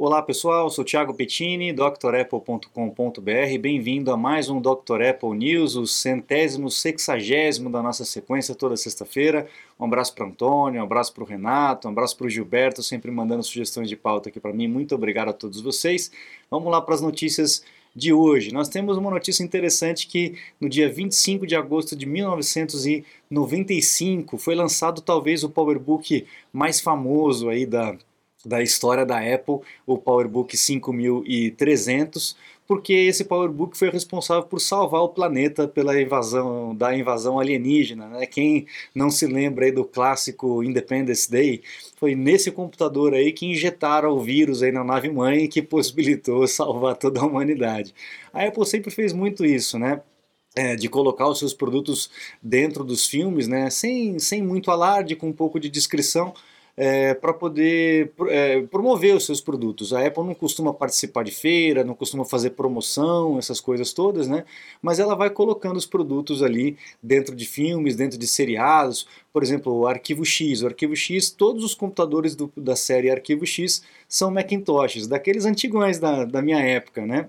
Olá pessoal, sou Thiago Pettini, drapple.com.br. Bem-vindo a mais um Dr. Apple News, o centésimo, sexagésimo da nossa sequência toda sexta-feira. Um abraço para Antônio, um abraço para o Renato, um abraço para o Gilberto, sempre mandando sugestões de pauta aqui para mim. Muito obrigado a todos vocês. Vamos lá para as notícias de hoje. Nós temos uma notícia interessante que no dia 25 de agosto de 1995 foi lançado talvez o PowerBook mais famoso aí da da história da Apple, o PowerBook 5300, porque esse PowerBook foi responsável por salvar o planeta pela invasão da invasão alienígena. Né? Quem não se lembra aí do clássico Independence Day, foi nesse computador aí que injetaram o vírus aí na nave mãe que possibilitou salvar toda a humanidade. A Apple sempre fez muito isso, né? É, de colocar os seus produtos dentro dos filmes, né? sem, sem muito alarde, com um pouco de descrição, é, para poder é, promover os seus produtos. A Apple não costuma participar de feira, não costuma fazer promoção, essas coisas todas, né? Mas ela vai colocando os produtos ali dentro de filmes, dentro de seriados. Por exemplo, o Arquivo X. O Arquivo X, todos os computadores do, da série Arquivo X são Macintoshes, daqueles antigões da, da minha época, né?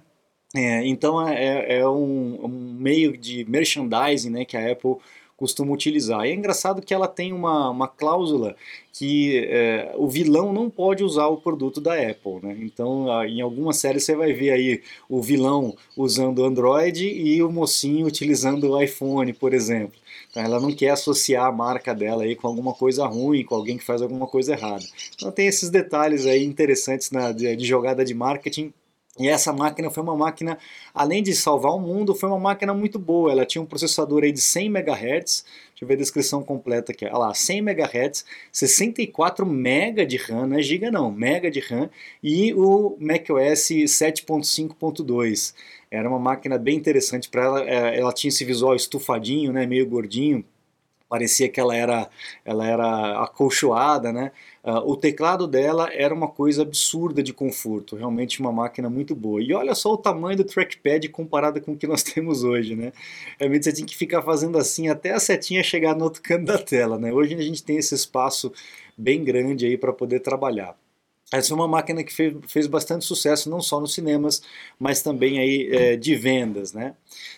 É, então é, é um, um, meio de merchandising né, que a Apple costuma utilizar. E é engraçado que ela tem uma, uma cláusula que é, o vilão não pode usar o produto da Apple. Né? Então, em algumas séries você vai ver aí o vilão usando Android e o mocinho utilizando o iPhone, por exemplo. Então, ela não quer associar a marca dela aí com alguma coisa ruim, com alguém que faz alguma coisa errada. Então tem esses detalhes aí interessantes na, de, de jogada de marketing e essa máquina foi uma máquina, além de salvar o mundo, foi uma máquina muito boa. Ela tinha um processador aí de 100 MHz, deixa eu ver a descrição completa aqui. Olha lá, 100 MHz, 64 MB de RAM, não é giga não, mega de RAM, e o macOS 7.5.2. Era uma máquina bem interessante para ela, é, ela tinha esse visual estufadinho, né, meio gordinho, parecia que ela era, ela era acolchoada, né? Uh, o teclado dela era uma coisa absurda de conforto, realmente uma máquina muito boa. E olha só o tamanho do trackpad comparado com o que nós temos hoje, né? Realmente você tinha que ficar fazendo assim até a setinha chegar no outro canto da tela, né? Hoje a gente tem esse espaço bem grande aí para poder trabalhar. Essa é uma máquina que fez, fez, bastante sucesso não só nos cinemas, mas também aí é, de vendas, né?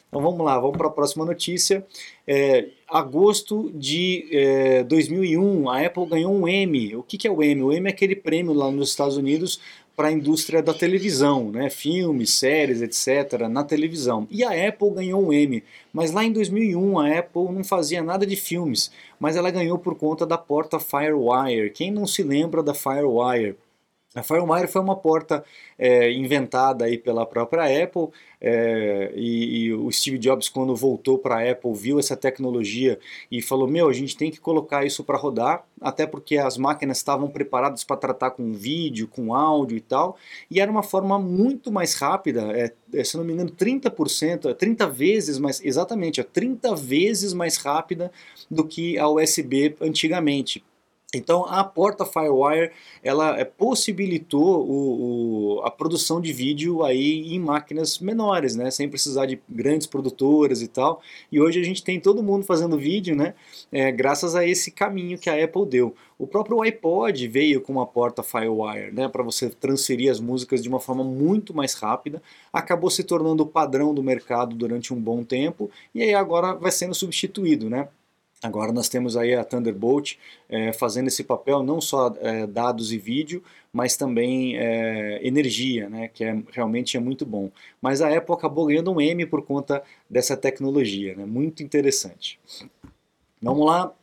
Então vamos lá, vamos para a próxima notícia. É, agosto de é, 2001, a Apple ganhou um Emmy. O que, que é o Emmy? O Emmy é aquele prêmio lá nos Estados Unidos para a indústria da televisão, né? filmes, séries, etc., na televisão. E a Apple ganhou um Emmy, mas lá em 2001 a Apple não fazia nada de filmes, mas ela ganhou por conta da porta FireWire. Quem não se lembra da FireWire? A FireWire foi uma porta é, inventada aí pela própria Apple é, e, e, o Steve Jobs quando voltou para a Apple viu essa tecnologia e falou meu a gente tem que colocar isso para rodar até porque as máquinas estavam preparadas para tratar com vídeo, com áudio e tal e era uma forma muito mais rápida é, é se não me engano 30%, 30 vezes mais exatamente, é 30 vezes mais rápida do que a USB antigamente então a porta FireWire ela é, possibilitou o, o, a produção de vídeo aí em máquinas menores, né, sem precisar de grandes produtoras e tal. E hoje a gente tem todo mundo fazendo vídeo, né, é, graças a esse caminho que a Apple deu. O próprio iPod veio com uma porta FireWire, né, para você transferir as músicas de uma forma muito mais rápida. Acabou se tornando o padrão do mercado durante um bom tempo e aí agora vai sendo substituído, né. Agora nós temos aí a Thunderbolt é, fazendo esse papel não só é, dados e vídeo, mas também é, energia, né, que é, realmente é muito bom. Mas a Apple acabou ganhando um M por conta dessa tecnologia, né, muito interessante. Vamos lá,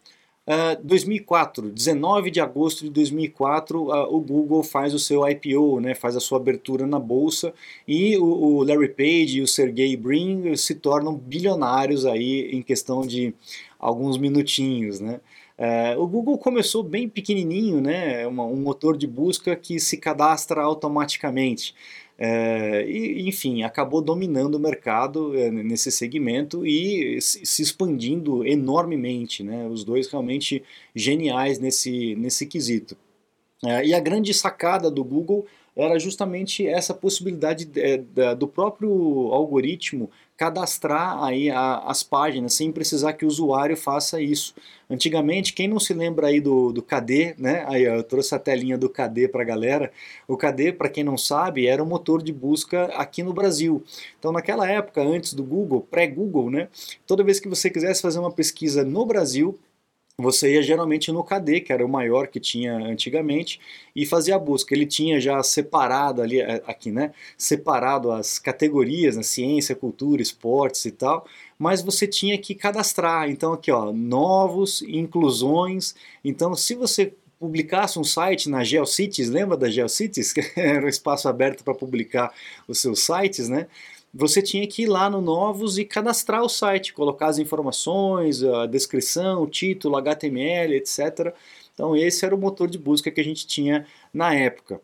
Uh, 2004, 19 de agosto de 2004, uh, o Google faz o seu IPO, né, faz a sua abertura na bolsa e o, o Larry Page e o Sergey Brin se tornam bilionários aí em questão de alguns minutinhos, né. Uh, o Google começou bem pequenininho, né, uma, um motor de busca que se cadastra automaticamente. É, e, enfim, acabou dominando o mercado é, nesse segmento e se expandindo enormemente. Né? Os dois realmente geniais nesse, nesse quesito. É, e a grande sacada do Google era justamente essa possibilidade de, de, do próprio algoritmo cadastrar aí a, as páginas sem precisar que o usuário faça isso. Antigamente, quem não se lembra aí do, do KD, né? Aí eu trouxe a telinha do KD para a galera. O KD, para quem não sabe, era um motor de busca aqui no Brasil. Então, naquela época, antes do Google, pré-Google, né? Toda vez que você quisesse fazer uma pesquisa no Brasil, você ia geralmente no KD, que era o maior que tinha antigamente, e fazia a busca. Ele tinha já separado ali, é, aqui, né? Separado as categorias, né? ciência, cultura, esportes e tal, mas você tinha que cadastrar. Então, aqui, ó, novos, inclusões. Então, se você publicasse um site na GeoCities, lembra da GeoCities? Que era um espaço aberto para publicar os seus sites, né? Você tinha que ir lá no Novos e cadastrar o site, colocar as informações, a descrição, o título, HTML, etc. Então esse era o motor de busca que a gente tinha na época.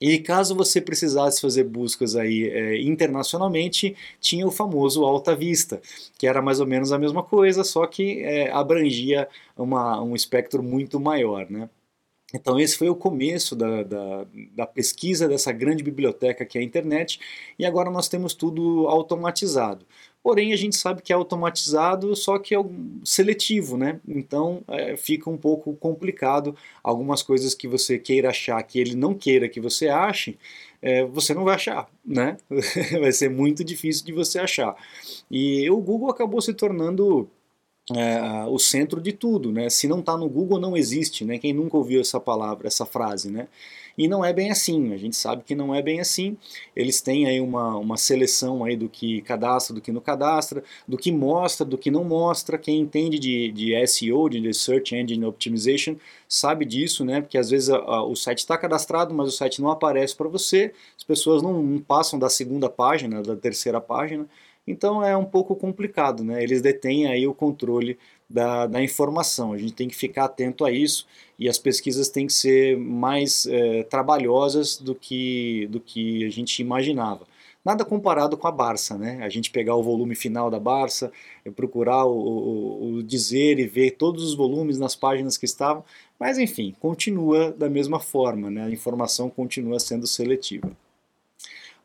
E caso você precisasse fazer buscas aí é, internacionalmente, tinha o famoso Alta Vista, que era mais ou menos a mesma coisa, só que é, abrangia uma, um espectro muito maior, né? Então, esse foi o começo da, da, da, pesquisa dessa grande biblioteca que é a internet, e agora nós temos tudo automatizado. Porém, a gente sabe que é automatizado, só que é seletivo, né? Então, é, fica um pouco complicado. Algumas coisas que você queira achar que ele não queira que você ache, é, você não vai achar, né? vai ser muito difícil de você achar. E o Google acabou se tornando é, o centro de tudo, né? Se não está no Google, não existe, né? Quem nunca ouviu essa palavra, essa frase, né? E não é bem assim, a gente sabe que não é bem assim. Eles têm aí uma, uma seleção aí do que cadastra, do que não cadastra, do que mostra, do que não mostra. Quem entende de, de SEO, de Search Engine Optimization, sabe disso, né? Porque às vezes a, a, o site está cadastrado, mas o site não aparece para você, as pessoas não, não passam da segunda página, da terceira página. Então é um pouco complicado, né? Eles detêm aí o controle da, da informação. A gente tem que ficar atento a isso e as pesquisas têm que ser mais é, trabalhosas do que, do que a gente imaginava. Nada comparado com a Barça, né? A gente pegar o volume final da Barça, procurar o, o, o dizer e ver todos os volumes nas páginas que estavam, mas enfim, continua da mesma forma, né? A informação continua sendo seletiva.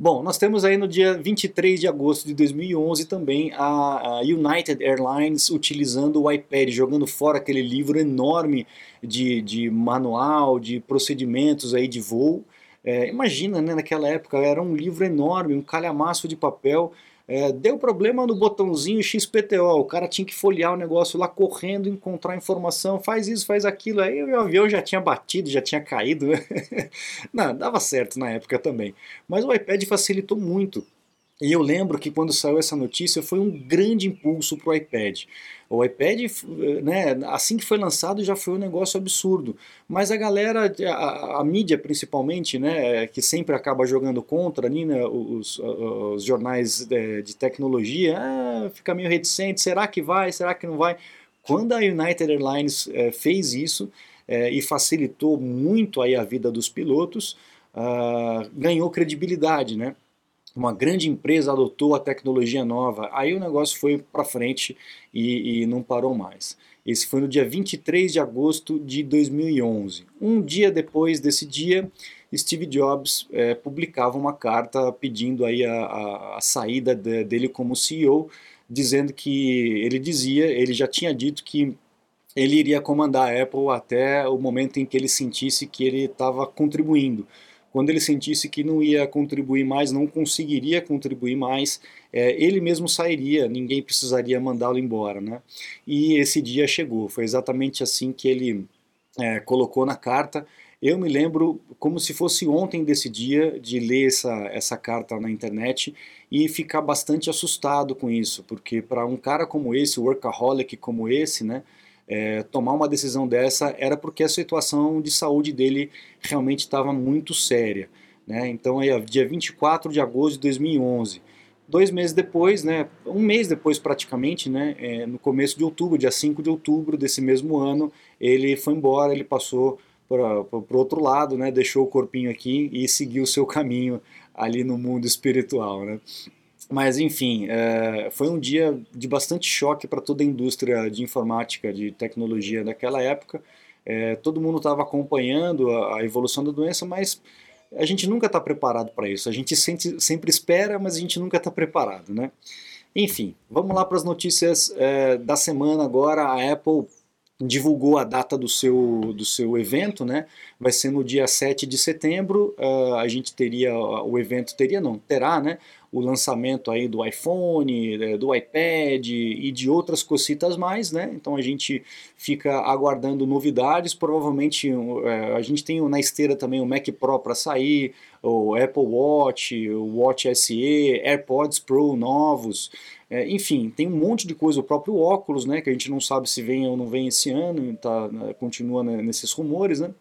Bom, nós temos aí no dia 23 de agosto de 2011 também a, United Airlines utilizando o iPad, jogando fora aquele livro enorme de, de manual, de procedimentos aí de voo. É, imagina, né, naquela época era um livro enorme, um calhamaço de papel é, deu problema no botãozinho XPTO, o cara tinha que folhear o negócio lá correndo, encontrar informação, faz isso, faz aquilo, aí o avião já tinha batido, já tinha caído. Não, dava certo na época também. Mas o iPad facilitou muito e eu lembro que quando saiu essa notícia foi um grande impulso para o iPad. O iPad, né, assim que foi lançado, já foi um negócio absurdo. Mas a galera, a, a mídia principalmente, né, que sempre acaba jogando contra ali, né, os, os jornais de, de tecnologia, ah, fica meio reticente, será que vai, será que não vai? Quando a United Airlines é, fez isso é, e facilitou muito aí a vida dos pilotos, ah, ganhou credibilidade, né? Uma grande empresa adotou a tecnologia nova, aí o negócio foi para frente e, e, não parou mais. Esse foi no dia 23 de agosto de 2011. Um dia depois desse dia, Steve Jobs é, publicava uma carta pedindo aí a, a, a saída de, dele como CEO, dizendo que ele dizia, ele já tinha dito que ele iria comandar a Apple até o momento em que ele sentisse que ele estava contribuindo quando ele sentisse que não ia contribuir mais, não conseguiria contribuir mais, é, ele mesmo sairia, ninguém precisaria mandá-lo embora. Né? E esse dia chegou, foi exatamente assim que ele é, colocou na carta. Eu me lembro como se fosse ontem desse dia de ler essa, essa carta na internet e ficar bastante assustado com isso, porque para um cara como esse, workaholic como esse, né, é, tomar uma decisão dessa era porque a situação de saúde dele realmente estava muito séria. Né? Então, aí, dia 24 de agosto de 2011, dois meses depois, né, um mês depois praticamente, né, é, no começo de outubro, dia 5 de outubro desse mesmo ano, ele foi embora, ele passou para o outro lado, né, deixou o corpinho aqui e seguiu o seu caminho ali no mundo espiritual. Né? Mas, enfim, é, foi um dia de bastante choque para toda a indústria de informática, de tecnologia daquela época. É, todo mundo estava acompanhando a, a, evolução da doença, mas a gente nunca está preparado para isso. A gente sempre, sempre espera, mas a gente nunca está preparado, né? Enfim, vamos lá para as notícias é, da semana agora. A Apple divulgou a data do seu, do seu evento, né? Vai ser no dia 7 de setembro. Uh, a gente teria, o evento teria, não, terá, né? O lançamento aí do iPhone, eh, do iPad e de outras cositas mais, né? Então a gente fica aguardando novidades. Provavelmente uh, a gente tem na esteira também o Mac Pro para sair, o Apple Watch, o Watch SE, AirPods Pro novos. É, enfim, tem um monte de coisa, o próprio óculos, né, que a gente não sabe se vem ou não vem esse ano, tá, né, continua né, nesses rumores, né?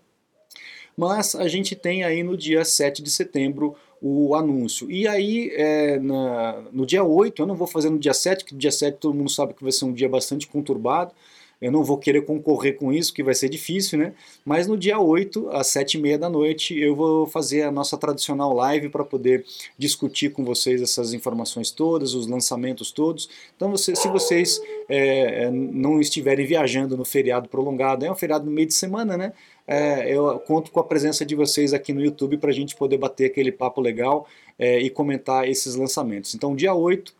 Mas a gente tem aí no dia 7 de setembro o anúncio. E aí, é, na, no dia 8, eu não vou fazer no dia 7, porque no dia 7 todo mundo sabe que vai ser um dia bastante conturbado, eu não vou querer concorrer com isso, que vai ser difícil, né? Mas no dia 8, às 7h30 da noite, eu vou fazer a nossa tradicional live para poder discutir com vocês essas informações todas, os lançamentos todos. Então, você, se vocês é, é, não estiverem viajando no feriado prolongado, é um feriado no meio de semana, né? É, eu conto com a presença de vocês aqui no YouTube para a gente poder bater aquele papo legal é, e comentar esses lançamentos. Então, dia 8,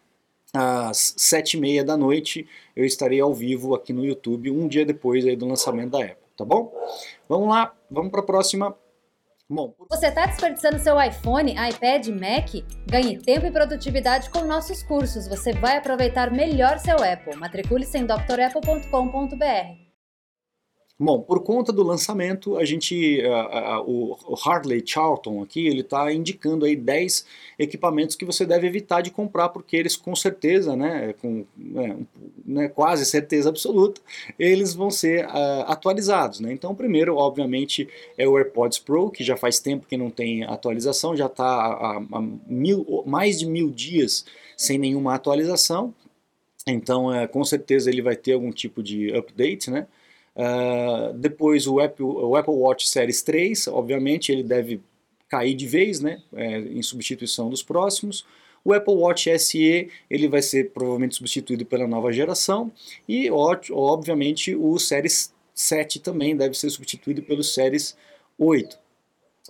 às sete e meia da noite eu estarei ao vivo aqui no YouTube um dia depois aí do lançamento da Apple, tá bom? Vamos lá, vamos para a próxima. Bom, você está desperdiçando seu iPhone, iPad, Mac? Ganhe tempo e produtividade com nossos cursos. Você vai aproveitar melhor seu Apple. Matricule-se em drapple.com.br. Bom, por conta do lançamento, a gente, uh, uh, o Harley Charlton aqui, ele está indicando aí 10 equipamentos que você deve evitar de comprar, porque eles com certeza, né, com né, né, quase certeza absoluta, eles vão ser uh, atualizados. Né? Então, primeiro, obviamente, é o AirPods Pro, que já faz tempo que não tem atualização, já está há, há mil, mais de mil dias sem nenhuma atualização, então, é, com certeza ele vai ter algum tipo de update, né? Uh, depois o Apple, o Apple Watch Series 3, obviamente ele deve cair de vez, né, é, em substituição dos próximos. O Apple Watch SE ele vai ser provavelmente substituído pela nova geração e obviamente o Series 7 também deve ser substituído pelo Series 8.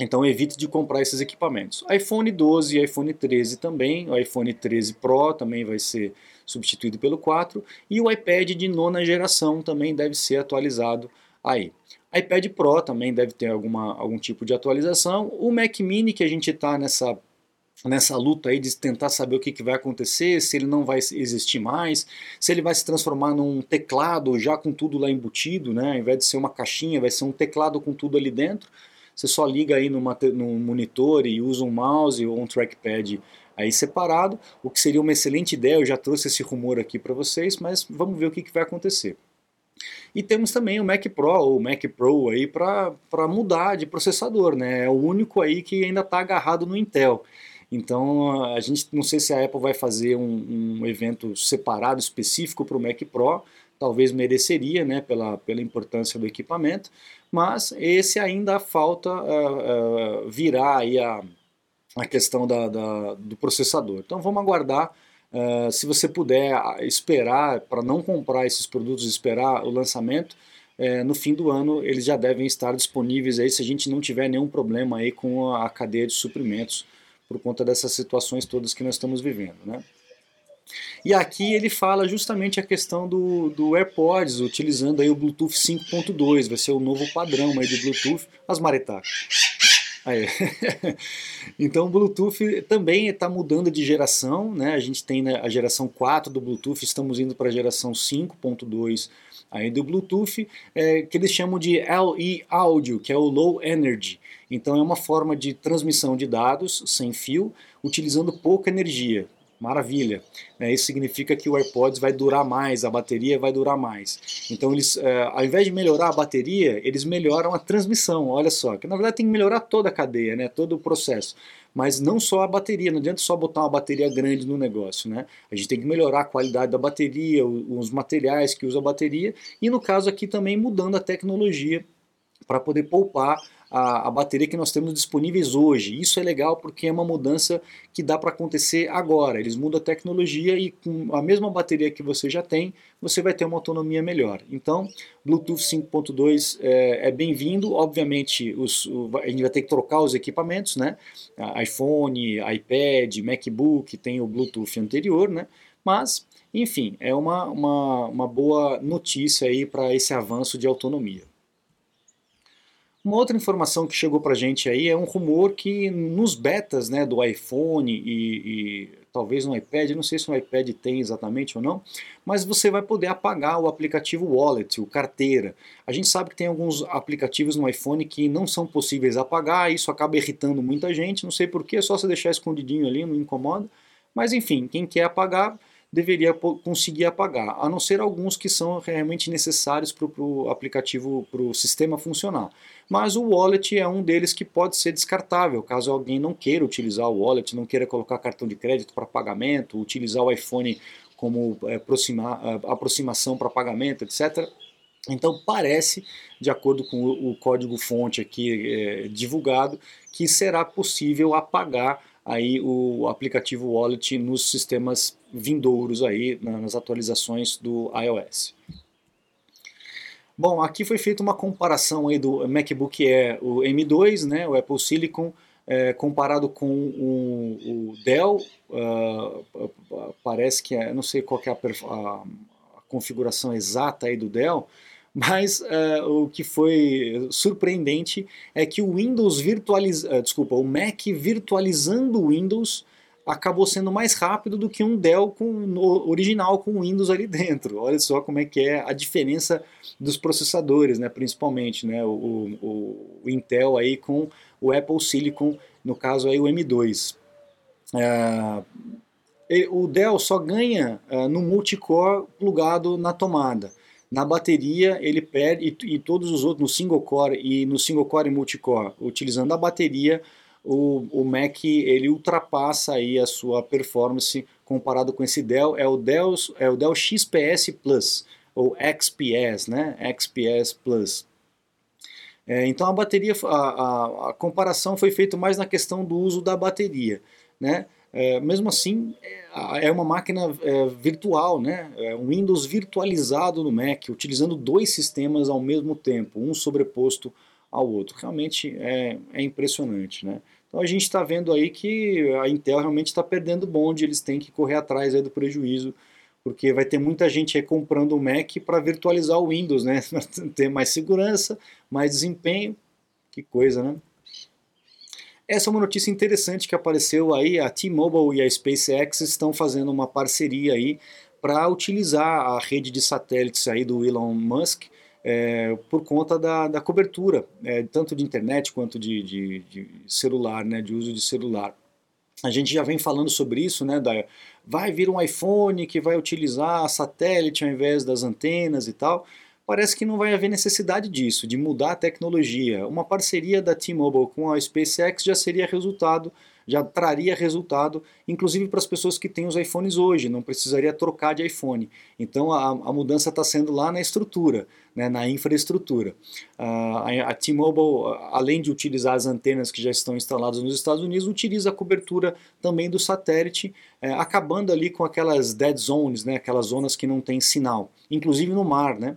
Então evite de comprar esses equipamentos. iPhone 12 e iPhone 13 também, o iPhone 13 Pro também vai ser substituído pelo 4 e o iPad de nona geração também deve ser atualizado aí. iPad Pro também deve ter alguma, algum tipo de atualização. O Mac Mini que a gente está nessa nessa luta aí de tentar saber o que, que vai acontecer, se ele não vai existir mais, se ele vai se transformar num teclado já com tudo lá embutido, né? Ao invés de ser uma caixinha, vai ser um teclado com tudo ali dentro. Você só liga aí numa, num monitor e usa um mouse ou um trackpad aí separado, o que seria uma excelente ideia, eu já trouxe esse rumor aqui para vocês, mas vamos ver o que, que vai acontecer. E temos também o Mac Pro ou Mac Pro aí para mudar de processador, né? É o único aí que ainda está agarrado no Intel. Então a gente não sei se a Apple vai fazer um, um evento separado específico para o Mac Pro, talvez mereceria, né, pela, pela importância do equipamento, mas esse ainda falta uh, uh, virar aí a, a questão da, da, do processador. Então vamos aguardar. Uh, se você puder esperar para não comprar esses produtos, esperar o lançamento, no fim do ano eles já devem estar disponíveis aí se a gente não tiver nenhum problema aí com a cadeia de suprimentos por conta dessas situações todas que nós estamos vivendo, né? E aqui ele fala justamente a questão do, do AirPods, utilizando aí o Bluetooth 5.2, vai ser o novo padrão aí de Bluetooth, as maritacas. Então o Bluetooth também está mudando de geração, né? A gente tem né, a geração 4 do Bluetooth, estamos indo para a geração 5.2 aí do Bluetooth, é, que eles chamam de LE Audio, que é o Low Energy. Então é uma forma de transmissão de dados sem fio, utilizando pouca energia. Maravilha. Né? Isso significa que o AirPods vai durar mais, a bateria vai durar mais. Então, eles, é, ao invés de melhorar a bateria, eles melhoram a transmissão. Olha só, que na verdade tem que melhorar toda a cadeia, né? todo o processo. Mas não só a bateria, não adianta só botar uma bateria grande no negócio. Né? A gente tem que melhorar a qualidade da bateria, os materiais que usa a bateria, e no caso aqui também mudando a tecnologia para poder poupar a, a, bateria que nós temos disponíveis hoje. Isso é legal porque é uma mudança que dá para acontecer agora. Eles mudam a tecnologia e com a mesma bateria que você já tem, você vai ter uma autonomia melhor. Então, Bluetooth 5.2 é, é bem-vindo. Obviamente, os, o, a gente vai ter que trocar os equipamentos, né? iPhone, iPad, MacBook tem o Bluetooth anterior, né? Mas, enfim, é uma, uma, uma boa notícia aí para esse avanço de autonomia. Uma outra informação que chegou para gente aí é um rumor que nos betas né, do iPhone e, e, talvez no iPad, não sei se o iPad tem exatamente ou não, mas você vai poder apagar o aplicativo Wallet, o carteira. A gente sabe que tem alguns aplicativos no iPhone que não são possíveis apagar, isso acaba irritando muita gente, não sei porquê, é só você deixar escondidinho ali, não incomoda. Mas enfim, quem quer apagar deveria conseguir apagar, a não ser alguns que são realmente necessários para o aplicativo, para o sistema funcionar. Mas o wallet é um deles que pode ser descartável, caso alguém não queira utilizar o wallet, não queira colocar cartão de crédito para pagamento, utilizar o iPhone como é, aproxima, é, aproximação para pagamento, etc. Então parece, de acordo com o, o código fonte aqui é, divulgado, que será possível apagar aí o aplicativo Wallet nos sistemas vindouros aí nas atualizações do iOS. Bom, aqui foi feita uma comparação aí do MacBook Air, o M2, né, o Apple Silicon, é, comparado com o, o Dell, uh, parece que é, não sei qual é a, a, configuração exata aí do Dell, mas uh, o que foi surpreendente é que o Windows virtualiza, uh, desculpa, o Mac virtualizando o Windows acabou sendo mais rápido do que um Dell com, original com Windows ali dentro. Olha só como é que é a diferença dos processadores, né, principalmente, né, o, o, o Intel aí com o Apple Silicon, no caso aí o M2. Uh, o Dell só ganha uh, no multicore plugado na tomada. Na bateria ele perde e, e, todos os outros no single core e no single core e multicore, utilizando a bateria, o, o Mac ele ultrapassa aí a sua performance comparado com esse Dell, é o Dell, é o Dell XPS Plus ou XPS, né? XPS Plus. É, então a bateria, a, a, a, comparação foi feita mais na questão do uso da bateria, né? É, mesmo assim, é, é uma máquina é, virtual, né? É um Windows virtualizado no Mac, utilizando dois sistemas ao mesmo tempo, um sobreposto ao outro. Realmente é, é impressionante, né? Então a gente está vendo aí que a Intel realmente está perdendo bonde, eles têm que correr atrás aí do prejuízo, porque vai ter muita gente aí comprando o Mac para virtualizar o Windows, né? ter mais segurança, mais desempenho, que coisa, né? Essa é uma notícia interessante que apareceu aí, a T-Mobile e a SpaceX estão fazendo uma parceria aí para utilizar a rede de satélites aí do Elon Musk é, por conta da, da cobertura, é, tanto de internet quanto de, de, de, celular, né, de uso de celular. A gente já vem falando sobre isso, né, da, vai vir um iPhone que vai utilizar satélite ao invés das antenas e tal parece que não vai haver necessidade disso, de mudar a tecnologia. Uma parceria da T-Mobile com a SpaceX já seria resultado, já traria resultado, inclusive para as pessoas que têm os iPhones hoje, não precisaria trocar de iPhone. Então a, a mudança está sendo lá na estrutura, né, na infraestrutura. A, a T-Mobile, além de utilizar as antenas que já estão instaladas nos Estados Unidos, utiliza a cobertura também do satélite, eh, acabando ali com aquelas dead zones, né, aquelas zonas que não têm sinal, inclusive no mar, né?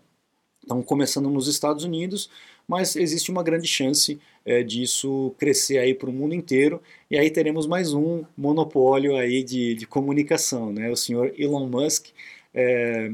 Estão começando nos Estados Unidos, mas existe uma grande chance é, disso crescer aí para o mundo inteiro e aí teremos mais um monopólio aí de, de comunicação, né? O senhor Elon Musk é,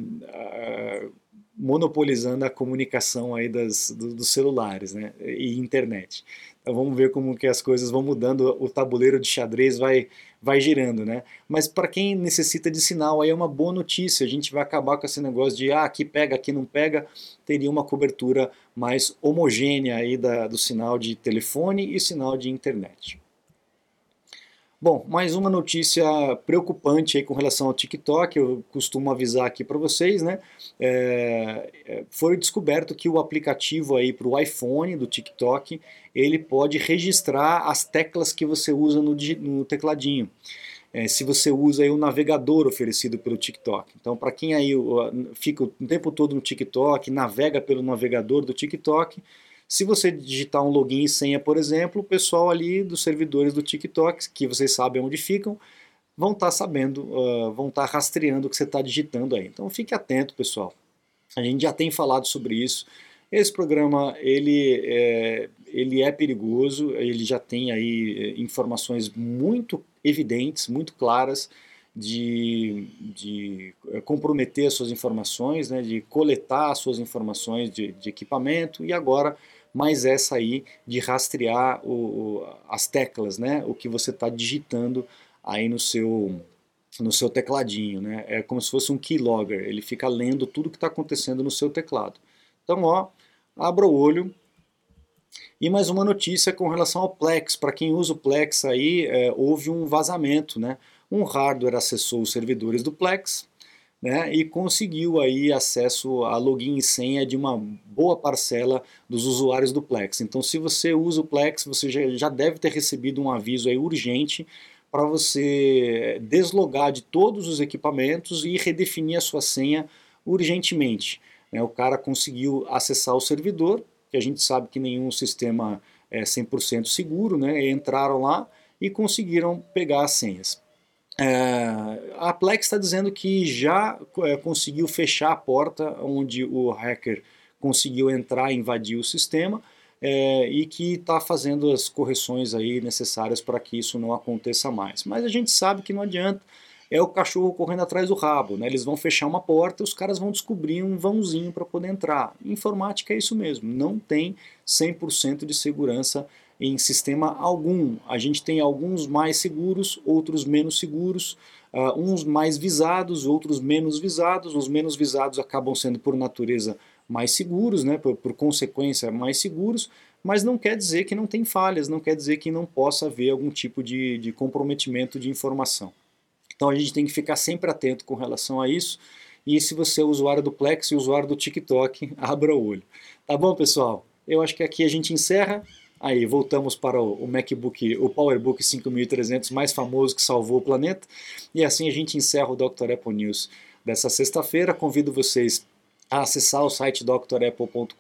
monopolizando a comunicação aí das, do, dos celulares, né? E internet. Então vamos ver como que as coisas vão mudando, o tabuleiro de xadrez vai vai girando, né? Mas para quem necessita de sinal, aí é uma boa notícia. A gente vai acabar com esse negócio de ah, aqui pega, aqui não pega. Teria uma cobertura mais homogênea aí da, do sinal de telefone e sinal de internet. Bom, mais uma notícia preocupante aí com relação ao TikTok, eu costumo avisar aqui para vocês, né? É, é, foi descoberto que o aplicativo aí para o iPhone do TikTok, ele pode registrar as teclas que você usa no, no tecladinho. É, se você usa aí o navegador oferecido pelo TikTok. Então, para quem aí fica o tempo todo no TikTok, navega pelo navegador do TikTok, Se você digitar um login e senha, por exemplo, o pessoal ali dos servidores do TikTok, que vocês sabem onde ficam, vão estar tá sabendo, uh, vão estar tá rastreando o que você está digitando aí. Então fique atento, pessoal. A gente já tem falado sobre isso. Esse programa ele é, ele é perigoso, ele já tem aí eh, informações muito evidentes, muito claras de, de eh, comprometer as suas informações, né, de coletar as suas informações de, de equipamento e agora mais essa aí de rastrear o, o, as teclas, né, o que você está digitando aí no seu no seu tecladinho, né? É como se fosse um keylogger, ele fica lendo tudo que está acontecendo no seu teclado. Então, ó, abra o olho. E mais uma notícia com relação ao Plex. Para quem usa o Plex aí, é, houve um vazamento, né? Um hardware acessou os servidores do Plex, né, e conseguiu aí acesso a login e senha de uma boa parcela dos usuários do Plex. Então, se você usa o Plex, você já, já deve ter recebido um aviso aí urgente para você deslogar de todos os equipamentos e redefinir a sua senha urgentemente. Né? O cara conseguiu acessar o servidor, que a gente sabe que nenhum sistema é 100% seguro, né? entraram lá e conseguiram pegar as senhas. É, a Plex está dizendo que já é, conseguiu fechar a porta onde o hacker conseguiu entrar e invadir o sistema, é, e que está fazendo as correções aí necessárias para que isso não aconteça mais. Mas a gente sabe que não adianta, é o cachorro correndo atrás do rabo, né? eles vão fechar uma porta os caras vão descobrir um vãozinho para poder entrar. Informática é isso mesmo, não tem 100% de segurança em sistema algum. A gente tem alguns mais seguros, outros menos seguros, uh, uns mais visados, outros menos visados. Os menos visados acabam sendo, por natureza, mais seguros, né, por, por, consequência, mais seguros, mas não quer dizer que não tem falhas, não quer dizer que não possa haver algum tipo de, de comprometimento de informação. Então a gente tem que ficar sempre atento com relação a isso. E se você é usuário do Plex e usuário do TikTok, abra o olho. Tá bom, pessoal? Eu acho que aqui a gente encerra. Aí voltamos para o, MacBook, o PowerBook 5300 mais famoso que salvou o planeta. E assim a gente encerra o Dr. Apple News dessa sexta-feira. Convido vocês a acessar o site drapple.com.br,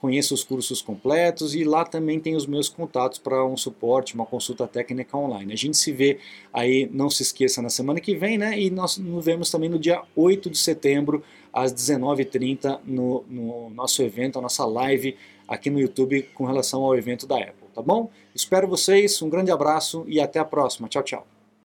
conheça os cursos completos e lá também tem os meus contatos para um suporte, uma consulta técnica online. A gente se vê aí, não se esqueça, na semana que vem, né? E nós nos vemos também no dia 8 de setembro, às 19h30, no, no nosso evento, a nossa live aqui no YouTube com relação ao evento da Apple, tá bom? Espero vocês, um grande abraço e até a próxima. Tchau, tchau.